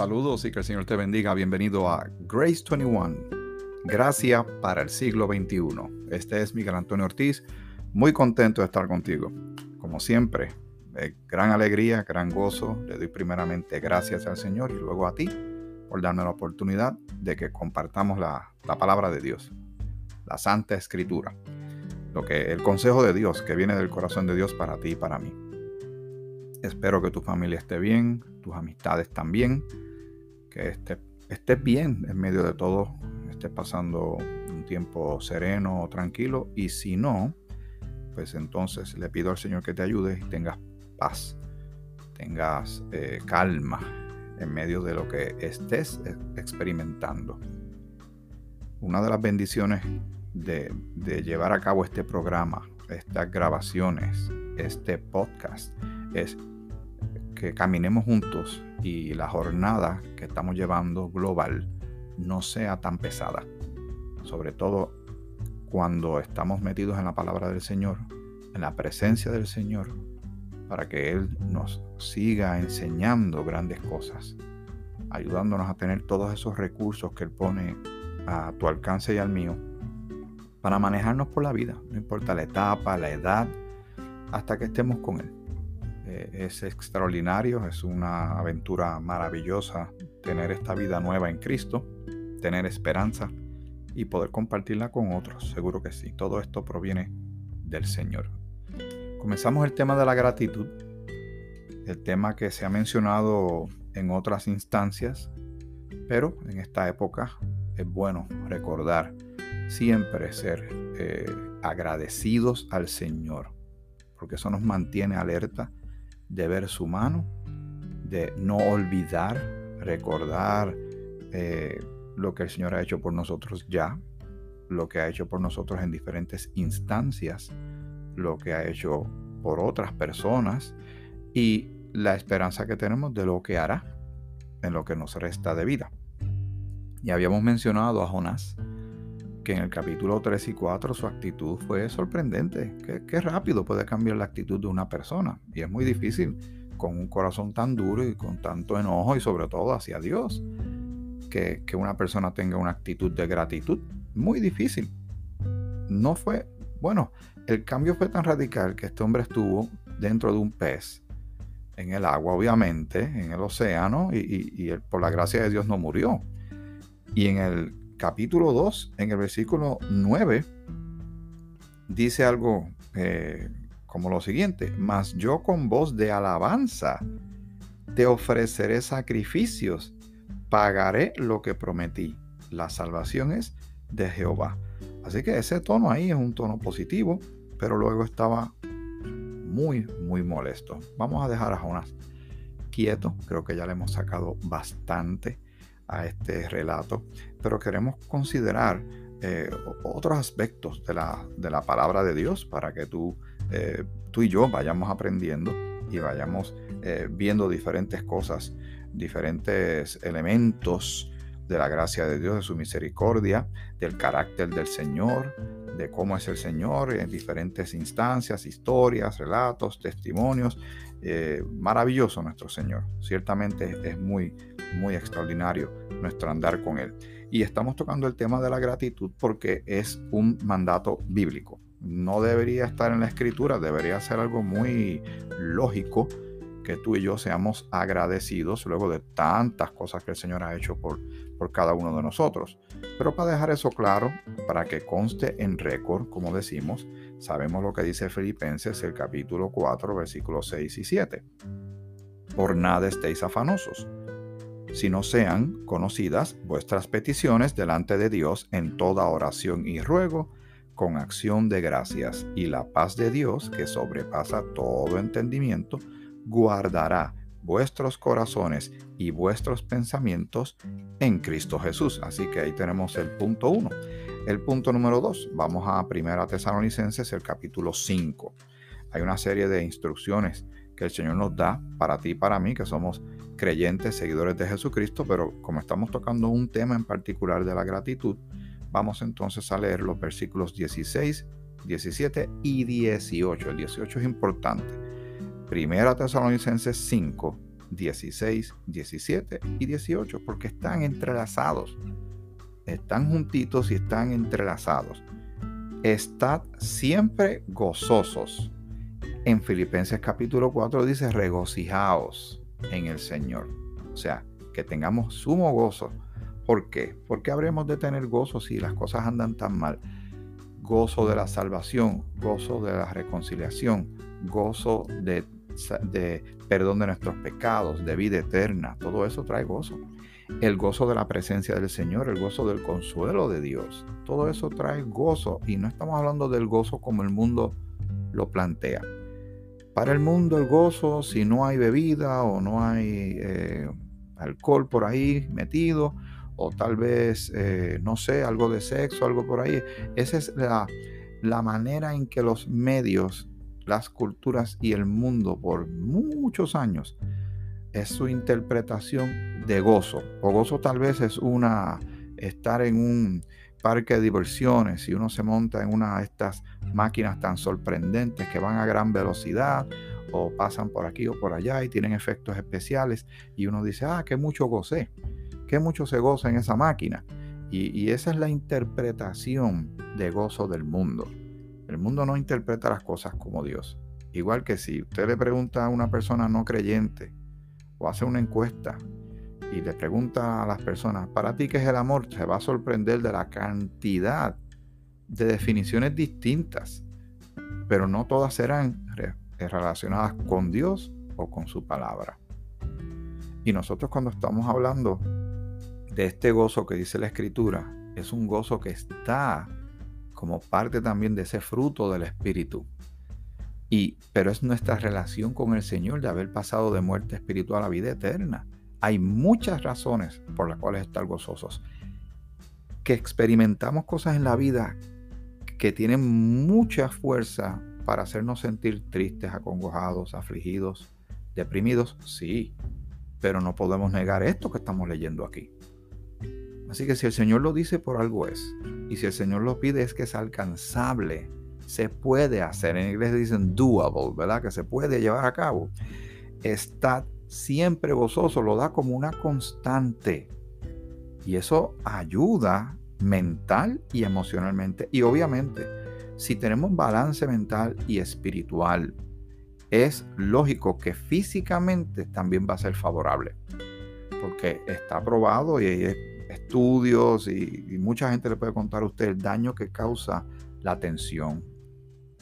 Saludos y que el Señor te bendiga. Bienvenido a Grace 21, Gracia para el siglo XXI. Este es Miguel Antonio Ortiz, muy contento de estar contigo. Como siempre, gran alegría, gran gozo. Le doy primeramente gracias al Señor y luego a ti por darme la oportunidad de que compartamos la, la palabra de Dios, la Santa Escritura, lo que el consejo de Dios que viene del corazón de Dios para ti y para mí. Espero que tu familia esté bien, tus amistades también, que estés esté bien en medio de todo, estés pasando un tiempo sereno, tranquilo, y si no, pues entonces le pido al Señor que te ayude y tengas paz, tengas eh, calma en medio de lo que estés experimentando. Una de las bendiciones de, de llevar a cabo este programa, estas grabaciones, este podcast, es que caminemos juntos y la jornada que estamos llevando global no sea tan pesada. Sobre todo cuando estamos metidos en la palabra del Señor, en la presencia del Señor, para que Él nos siga enseñando grandes cosas, ayudándonos a tener todos esos recursos que Él pone a tu alcance y al mío para manejarnos por la vida, no importa la etapa, la edad, hasta que estemos con Él. Eh, es extraordinario, es una aventura maravillosa tener esta vida nueva en Cristo, tener esperanza y poder compartirla con otros. Seguro que sí, todo esto proviene del Señor. Comenzamos el tema de la gratitud, el tema que se ha mencionado en otras instancias, pero en esta época es bueno recordar siempre ser eh, agradecidos al Señor, porque eso nos mantiene alerta de ver su mano, de no olvidar, recordar eh, lo que el Señor ha hecho por nosotros ya, lo que ha hecho por nosotros en diferentes instancias, lo que ha hecho por otras personas y la esperanza que tenemos de lo que hará en lo que nos resta de vida. Y habíamos mencionado a Jonás que en el capítulo 3 y 4 su actitud fue sorprendente. Qué, rápido puede cambiar la actitud de una persona. Y es muy difícil con un corazón tan duro y con tanto enojo y sobre todo hacia Dios. Que, que una persona tenga una actitud de gratitud. Muy difícil. No fue, bueno, el cambio fue tan radical que este hombre estuvo dentro de un pez, en el agua obviamente, en el océano, y, y por la gracia de Dios no murió. Y en el capítulo 2, en el versículo 9, dice algo eh, como lo siguiente, mas yo con voz de alabanza te ofreceré sacrificios, pagaré lo que prometí. La salvación es de Jehová. Así que ese tono ahí es un tono positivo, pero luego estaba muy, muy molesto. Vamos a dejar a Jonás quieto, creo que ya le hemos sacado bastante a este relato, pero queremos considerar eh, otros aspectos de la, de la, palabra de Dios para que tú, eh, tú y yo vayamos aprendiendo y vayamos eh, viendo diferentes cosas, diferentes elementos de la gracia de Dios, de su misericordia, del carácter del Señor, de cómo es el Señor en diferentes instancias, historias, relatos, testimonios. Maravilloso nuestro Señor. Ciertamente es muy, muy extraordinario nuestro andar con Él. Y estamos tocando el tema de la gratitud porque es un mandato bíblico. No debería estar en la escritura, debería ser algo muy lógico que tú y yo seamos agradecidos luego de tantas cosas que el Señor ha hecho por, por cada uno de nosotros. Pero para dejar eso claro, para que conste en récord, como decimos, sabemos lo que dice Filipenses el capítulo 4, versículos 6 y 7. Por nada estéis afanosos si no sean conocidas vuestras peticiones delante de Dios en toda oración y ruego, con acción de gracias, y la paz de Dios, que sobrepasa todo entendimiento, guardará vuestros corazones y vuestros pensamientos en Cristo Jesús. Así que ahí tenemos el punto 1. El punto número 2, vamos a 1 Tesalonicenses, el capítulo 5. Hay una serie de instrucciones que el Señor nos da para ti y para mí, que somos creyentes, seguidores de Jesucristo, pero como estamos tocando un tema en particular de la gratitud, vamos entonces a leer los versículos 16, 17 y 18. El 18 es importante. Primera Tesalonicenses 5, 16, 17 y 18, porque están entrelazados. Están juntitos y están entrelazados. Estad siempre gozosos. En Filipenses capítulo 4 dice regocijaos en el Señor. O sea, que tengamos sumo gozo. ¿Por qué? Porque habremos de tener gozo si las cosas andan tan mal. Gozo de la salvación, gozo de la reconciliación, gozo de de perdón de nuestros pecados, de vida eterna, todo eso trae gozo. El gozo de la presencia del Señor, el gozo del consuelo de Dios, todo eso trae gozo y no estamos hablando del gozo como el mundo lo plantea. Para el mundo el gozo, si no hay bebida o no hay eh, alcohol por ahí metido, o tal vez, eh, no sé, algo de sexo, algo por ahí, esa es la, la manera en que los medios las culturas y el mundo por muchos años es su interpretación de gozo. O gozo tal vez es una estar en un parque de diversiones y uno se monta en una de estas máquinas tan sorprendentes que van a gran velocidad o pasan por aquí o por allá y tienen efectos especiales y uno dice, ah, qué mucho gocé, qué mucho se goza en esa máquina. Y, y esa es la interpretación de gozo del mundo. El mundo no interpreta las cosas como Dios. Igual que si usted le pregunta a una persona no creyente o hace una encuesta y le pregunta a las personas, ¿para ti qué es el amor? Se va a sorprender de la cantidad de definiciones distintas, pero no todas serán relacionadas con Dios o con su palabra. Y nosotros cuando estamos hablando de este gozo que dice la escritura, es un gozo que está como parte también de ese fruto del Espíritu. Y, pero es nuestra relación con el Señor de haber pasado de muerte espiritual a vida eterna. Hay muchas razones por las cuales estar gozosos. Que experimentamos cosas en la vida que tienen mucha fuerza para hacernos sentir tristes, acongojados, afligidos, deprimidos, sí, pero no podemos negar esto que estamos leyendo aquí. Así que si el Señor lo dice, por algo es. Y si el Señor lo pide, es que es alcanzable. Se puede hacer. En inglés dicen doable, ¿verdad? Que se puede llevar a cabo. Está siempre gozoso, lo da como una constante. Y eso ayuda mental y emocionalmente. Y obviamente, si tenemos balance mental y espiritual, es lógico que físicamente también va a ser favorable. Porque está probado y es estudios y, mucha gente le puede contar a usted el daño que causa la tensión,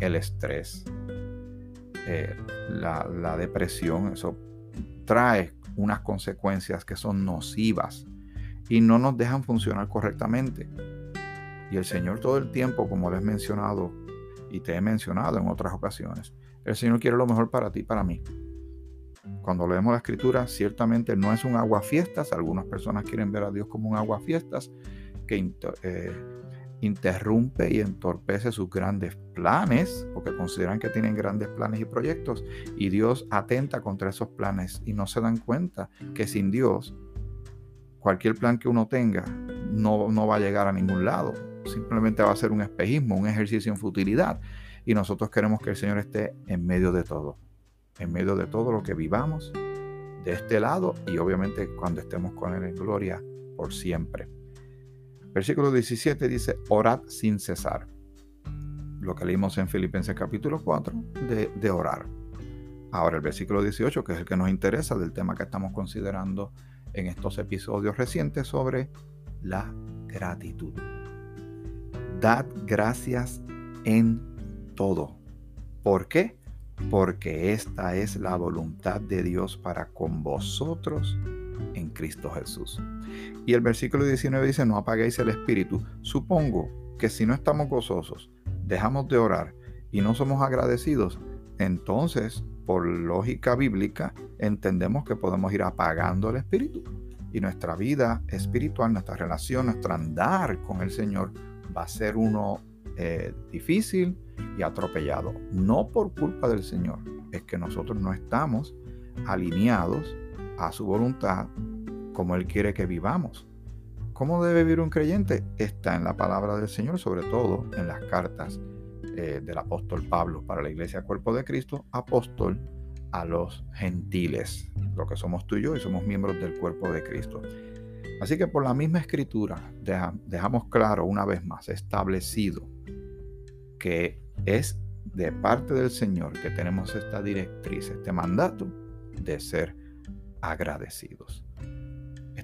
el estrés, eh, la, depresión. Eso trae unas consecuencias que son nocivas y no nos dejan funcionar correctamente. Y el Señor todo el tiempo, como les he mencionado y te he mencionado en otras ocasiones, el Señor quiere lo mejor para ti y para mí. Cuando leemos la escritura, ciertamente no es un aguafiestas. Algunas personas quieren ver a Dios como un aguafiestas que eh, interrumpe y entorpece sus grandes planes, porque consideran que tienen grandes planes y proyectos, y Dios atenta contra esos planes y no se dan cuenta que sin Dios, cualquier plan que uno tenga no, no va a llegar a ningún lado. Simplemente va a ser un espejismo, un ejercicio en futilidad. Y nosotros queremos que el Señor esté en medio de todo en medio de todo lo que vivamos de este lado y obviamente cuando estemos con Él en gloria por siempre. Versículo 17 dice, orad sin cesar. Lo que leímos en Filipenses capítulo 4 de, orar. Ahora el versículo 18, que es el que nos interesa del tema que estamos considerando en estos episodios recientes sobre la gratitud. Dad gracias en todo. ¿Por qué? porque esta es la voluntad de Dios para con vosotros Cristo Jesús. Y el versículo 19 dice, no apaguéis el espíritu. Supongo que si no estamos gozosos, dejamos de orar y no somos agradecidos, entonces, por lógica bíblica, entendemos que podemos ir apagando el espíritu. Y nuestra vida espiritual, nuestra relación, nuestro andar con el Señor va a ser uno eh, difícil y atropellado. No por culpa del Señor, es que nosotros no estamos alineados a su voluntad como Él quiere que vivamos. ¿Cómo debe vivir un creyente? Está en la palabra del Señor, sobre todo en las cartas eh, del apóstol Pablo para la iglesia Cuerpo de Cristo, apóstol a los gentiles, lo que somos tú y yo, y somos miembros del cuerpo de Cristo. Así que por la misma escritura dejamos claro una vez más, establecido, que es de parte del Señor que tenemos esta directriz, este mandato de ser agradecidos.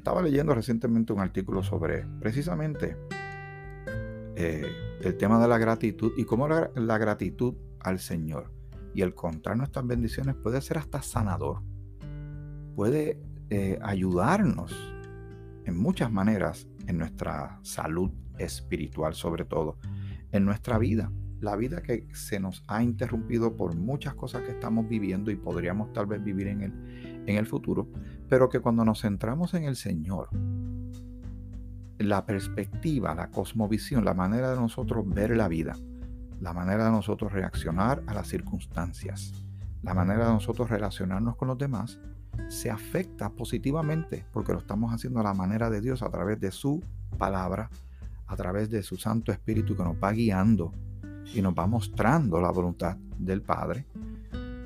Estaba leyendo recientemente un artículo sobre precisamente eh, el tema de la gratitud y cómo la, gratitud al Señor y el contar nuestras bendiciones puede ser hasta sanador. Puede eh, ayudarnos en muchas maneras en nuestra salud espiritual sobre todo, en nuestra vida. La vida que se nos ha interrumpido por muchas cosas que estamos viviendo y podríamos tal vez vivir en el, en el futuro, pero que cuando nos centramos en el Señor, la perspectiva, la cosmovisión, la manera de nosotros ver la vida, la manera de nosotros reaccionar a las circunstancias, la manera de nosotros relacionarnos con los demás, se afecta positivamente porque lo estamos haciendo a la manera de Dios a través de su palabra, a través de su Santo Espíritu que nos va guiando y nos va mostrando la voluntad del Padre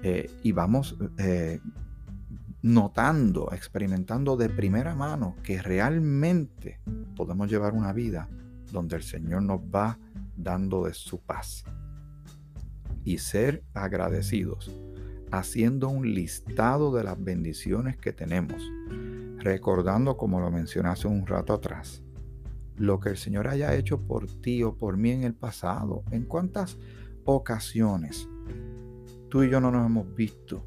eh, y vamos eh, notando, experimentando de primera mano que realmente podemos llevar una vida donde el Señor nos va dando de su paz. Y ser agradecidos, haciendo un listado de las bendiciones que tenemos, recordando, como lo mencioné hace un rato atrás, lo que el Señor haya hecho por ti o por mí en el pasado. ¿En cuántas ocasiones tú y yo no nos hemos visto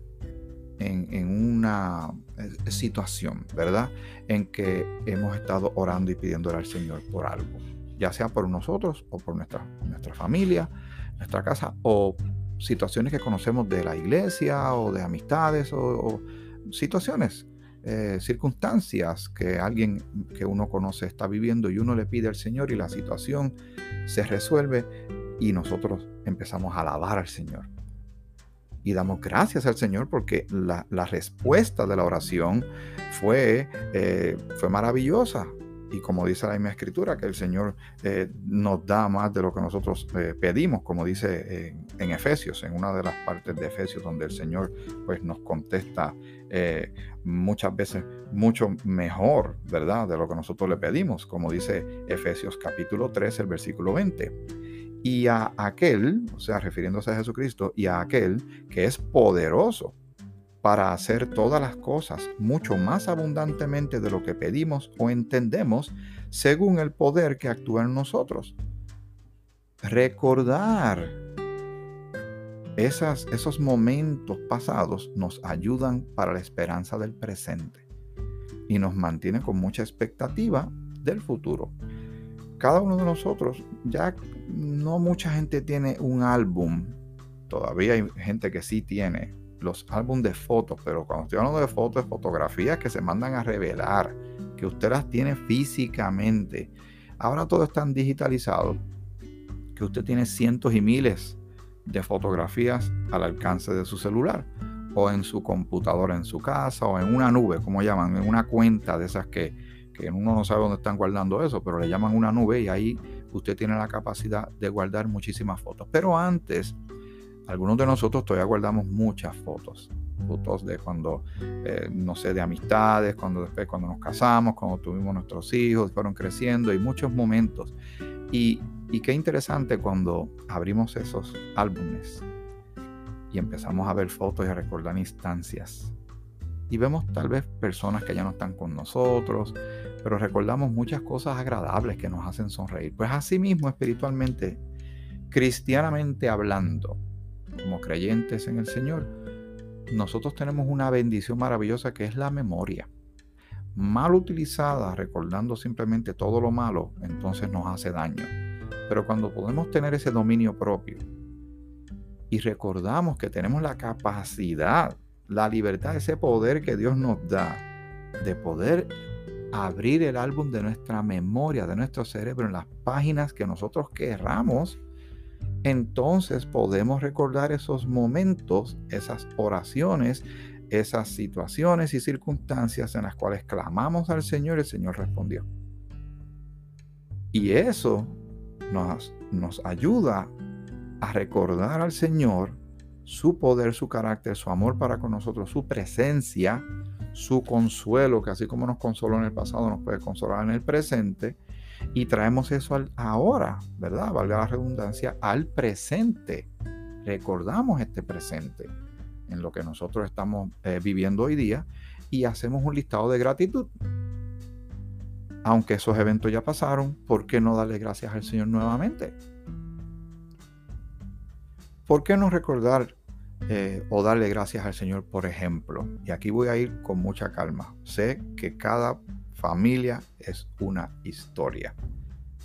en, una eh, situación, ¿verdad? En que hemos estado orando y pidiéndole al Señor por algo, ya sea por nosotros o por nuestra, familia, nuestra casa, o situaciones que conocemos de la iglesia o de amistades o, situaciones, eh, circunstancias que alguien que uno conoce está viviendo y uno le pide al Señor y la situación se resuelve y nosotros empezamos a alabar al Señor y damos gracias al Señor porque la, respuesta de la oración fue, eh, fue maravillosa. Y como dice la misma escritura, que el Señor eh, nos da más de lo que nosotros eh, pedimos, como dice en Efesios, en una de las partes de Efesios, donde el Señor pues, nos contesta muchas veces mucho mejor, ¿verdad?, de lo que nosotros le pedimos, como dice Efesios capítulo 3, el versículo 20 y a aquel, o sea, refiriéndose a Jesucristo, y a aquel que es poderoso para hacer todas las cosas mucho más abundantemente de lo que pedimos o entendemos, según el poder que actúa en nosotros. Recordar esas, esos momentos pasados nos ayudan para la esperanza del presente y nos mantiene con mucha expectativa del futuro cada uno de nosotros, ya no mucha gente tiene un álbum. Todavía hay gente que sí tiene los álbumes de fotos, pero cuando estoy hablando de fotos, fotografías que se mandan a revelar, que usted las tiene físicamente. Ahora todo es tan digitalizado que usted tiene cientos y miles de fotografías al alcance de su celular o en su computadora en su casa o en una nube, como llaman, en una cuenta de esas que que uno no sabe dónde están guardando eso, pero le llaman una nube y ahí usted tiene la capacidad de guardar muchísimas fotos. Pero antes, algunos de nosotros todavía guardamos muchas fotos. Fotos de cuando, eh, no sé, de amistades, cuando después cuando nos casamos, cuando tuvimos nuestros hijos, fueron creciendo y muchos momentos. Y, y qué interesante cuando abrimos esos álbumes y empezamos a ver fotos y a recordar instancias. Y vemos tal vez personas que ya no están con nosotros, pero recordamos muchas cosas agradables que nos hacen sonreír. Pues así mismo espiritualmente, cristianamente hablando, como creyentes en el Señor, nosotros tenemos una bendición maravillosa que es la memoria. Mal utilizada, recordando simplemente todo lo malo, entonces nos hace daño. Pero cuando podemos tener ese dominio propio y recordamos que tenemos la capacidad, la libertad, ese poder que Dios nos da de poder abrir el álbum de nuestra memoria, de nuestro cerebro, en las páginas que nosotros querramos, entonces podemos recordar esos momentos, esas oraciones, esas situaciones y circunstancias en las cuales clamamos al Señor y el Señor respondió. Y eso nos, nos ayuda a recordar al Señor su poder, su carácter, su amor para con nosotros, su presencia, su consuelo, que así como nos consoló en el pasado, nos puede consolar en el presente, y traemos eso al ahora, ¿verdad? Valga la redundancia, al presente. Recordamos este presente en lo que nosotros estamos eh, viviendo hoy día y hacemos un listado de gratitud. Aunque esos eventos ya pasaron, ¿por qué no darle gracias al Señor nuevamente? ¿Por qué no recordar eh, o darle gracias al Señor, por ejemplo. Y aquí voy a ir con mucha calma. Sé que cada familia es una historia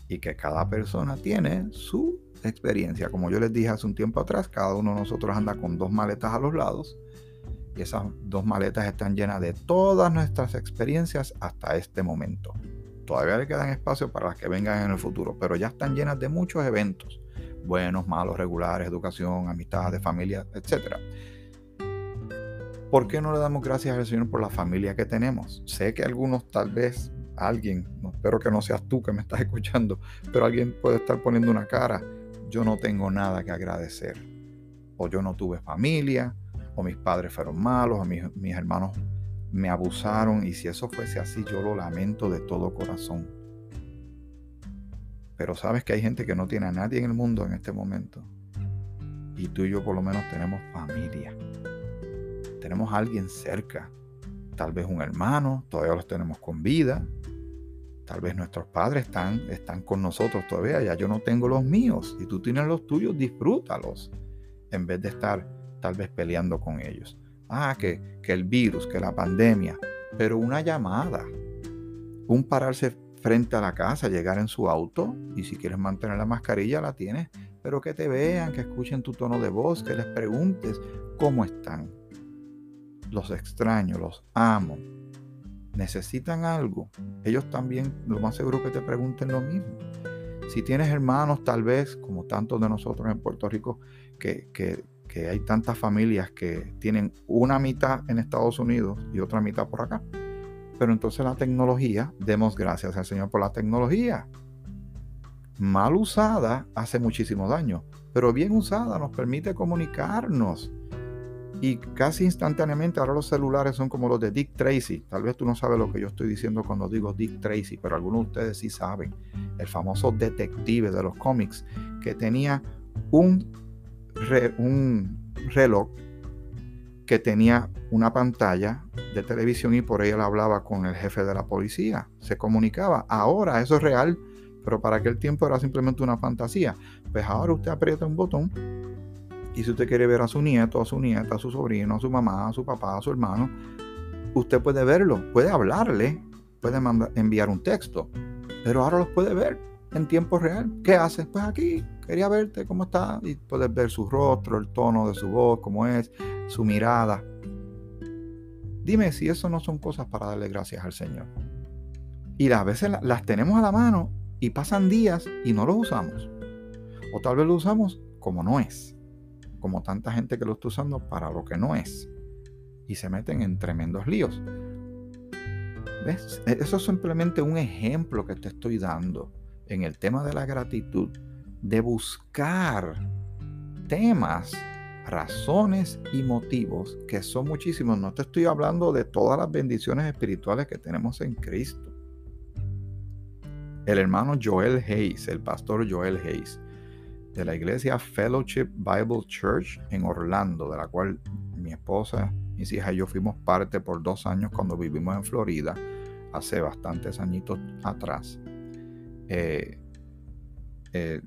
y que cada persona tiene su experiencia. Como yo les dije hace un tiempo atrás, cada uno de nosotros anda con dos maletas a los lados y esas dos maletas están llenas de todas nuestras experiencias hasta este momento. Todavía le quedan espacio para las que vengan en el futuro, pero ya están llenas de muchos eventos buenos, malos, regulares, educación, amistades, familia, etc. ¿Por qué no le damos gracias al Señor por la familia que tenemos? Sé que algunos, tal vez, alguien, espero que no seas tú que me estás escuchando, pero alguien puede estar poniendo una cara, yo no tengo nada que agradecer. O yo no tuve familia, o mis padres fueron malos, o mis, mis hermanos me abusaron, y si eso fuese así, yo lo lamento de todo corazón. Pero sabes que hay gente que no tiene a nadie en el mundo en este momento. Y tú y yo por lo menos tenemos familia. Tenemos alguien cerca. Tal vez un hermano, todavía los tenemos con vida. Tal vez nuestros padres están, están con nosotros todavía. Ya yo no tengo los míos. Y tú tienes los tuyos, disfrútalos. En vez de estar tal vez peleando con ellos. Ah, que, que el virus, que la pandemia. Pero una llamada. Un pararse frente a la casa, llegar en su auto y si quieres mantener la mascarilla la tienes, pero que te vean, que escuchen tu tono de voz, que les preguntes cómo están. Los extraño, los amo. Necesitan algo. Ellos también, lo más seguro que te pregunten lo mismo. Si tienes hermanos, tal vez, como tantos de nosotros en Puerto Rico, que, que, que hay tantas familias que tienen una mitad en Estados Unidos y otra mitad por acá pero entonces la tecnología, demos gracias al Señor por la tecnología. Mal usada hace muchísimo daño, pero bien usada nos permite comunicarnos. Y casi instantáneamente ahora los celulares son como los de Dick Tracy. Tal vez tú no sabes lo que yo estoy diciendo cuando digo Dick Tracy, pero algunos de ustedes sí saben. El famoso detective de los cómics que tenía un, un reloj que tenía una pantalla de televisión y por ella la hablaba con el jefe de la policía. Se comunicaba. Ahora eso es real, pero para aquel tiempo era simplemente una fantasía. Pues ahora usted aprieta un botón y si usted quiere ver a su nieto, a su nieta, a su sobrino, a su mamá, a su papá, a su hermano, usted puede verlo, puede hablarle, puede enviar un texto, pero ahora los puede ver en tiempo real. ¿Qué hace? Pues aquí, quería verte, ¿cómo está? Y puedes ver su rostro, el tono de su voz, cómo es, su mirada. Dime si eso no son cosas para darle gracias al Señor. Y a veces las tenemos a la mano y pasan días y no los usamos. O tal vez lo usamos como no es. Como tanta gente que lo está usando para lo que no es. Y se meten en tremendos líos. ¿Ves? Eso es simplemente un ejemplo que te estoy dando en el tema de la gratitud. De buscar temas razones y motivos que son muchísimos. No te estoy hablando de todas las bendiciones espirituales que tenemos en Cristo. El hermano Joel Hayes, el pastor Joel Hayes, de la iglesia Fellowship Bible Church en Orlando, de la cual mi esposa, mis hijas y yo fuimos parte por dos años cuando vivimos en Florida, hace bastantes añitos atrás. Eh, eh,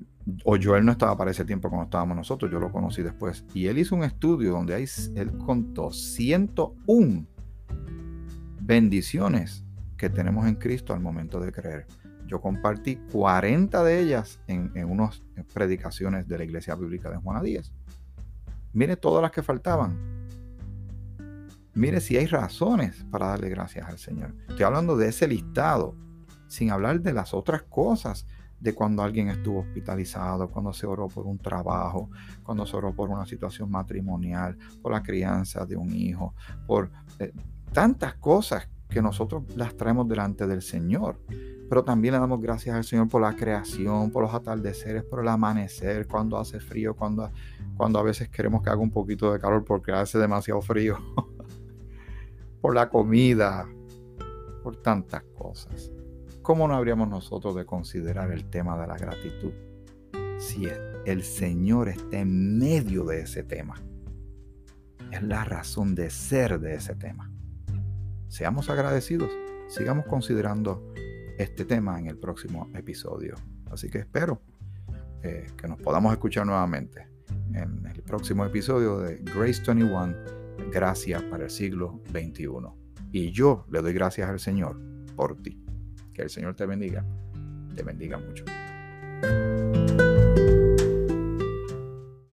o Joel no estaba para ese tiempo cuando estábamos nosotros, yo lo conocí después. Y él hizo un estudio donde hay, él contó 101 bendiciones que tenemos en Cristo al momento de creer. Yo compartí 40 de ellas en, en unas predicaciones de la Iglesia Bíblica de Juana Díaz. Mire todas las que faltaban. Mire si hay razones para darle gracias al Señor. Estoy hablando de ese listado, sin hablar de las otras cosas de cuando alguien estuvo hospitalizado, cuando se oró por un trabajo, cuando se oró por una situación matrimonial, por la crianza de un hijo, por eh, tantas cosas que nosotros las traemos delante del Señor. Pero también le damos gracias al Señor por la creación, por los atardeceres, por el amanecer, cuando hace frío, cuando, cuando a veces queremos que haga un poquito de calor porque hace demasiado frío, por la comida, por tantas cosas. ¿Cómo no habríamos nosotros de considerar el tema de la gratitud si el Señor está en medio de ese tema? Es la razón de ser de ese tema. Seamos agradecidos, sigamos considerando este tema en el próximo episodio. Así que espero eh, que nos podamos escuchar nuevamente en el próximo episodio de Grace 21, Gracias para el siglo XXI. Y yo le doy gracias al Señor por ti. Que el Señor te bendiga. Te bendiga mucho.